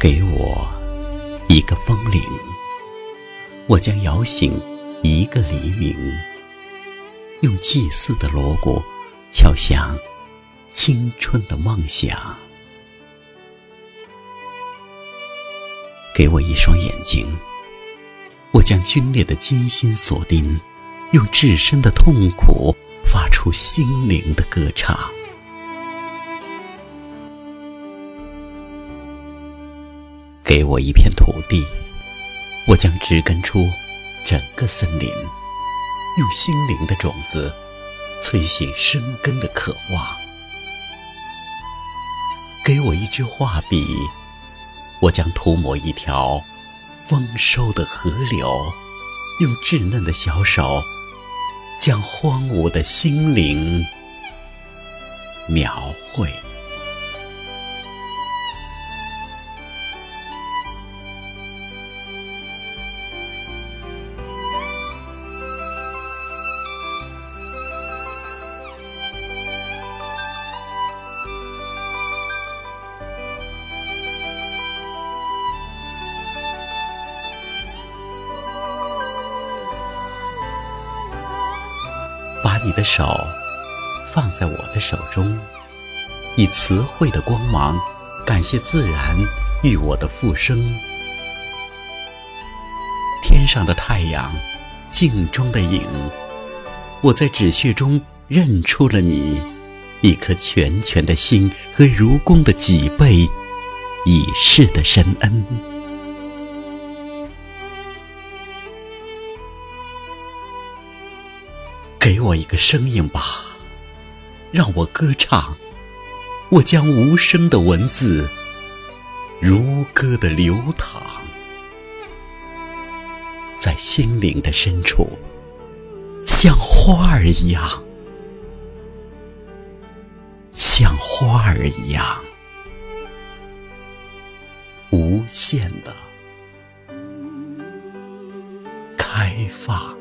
给我一个风铃，我将摇醒一个黎明，用祭祀的锣鼓敲响青春的梦想。给我一双眼睛，我将皲裂的艰辛锁定，用至深的痛苦发出心灵的歌唱。给我一片土地，我将植根出整个森林，用心灵的种子催醒生根的渴望。给我一支画笔，我将涂抹一条丰收的河流，用稚嫩的小手将荒芜的心灵描绘。你的手放在我的手中，以慈惠的光芒感谢自然与我的复生。天上的太阳，镜中的影，我在纸屑中认出了你，一颗拳拳的心和如弓的脊背，已逝的深恩。给我一个声音吧，让我歌唱。我将无声的文字，如歌的流淌，在心灵的深处，像花儿一样，像花儿一样，无限的开放。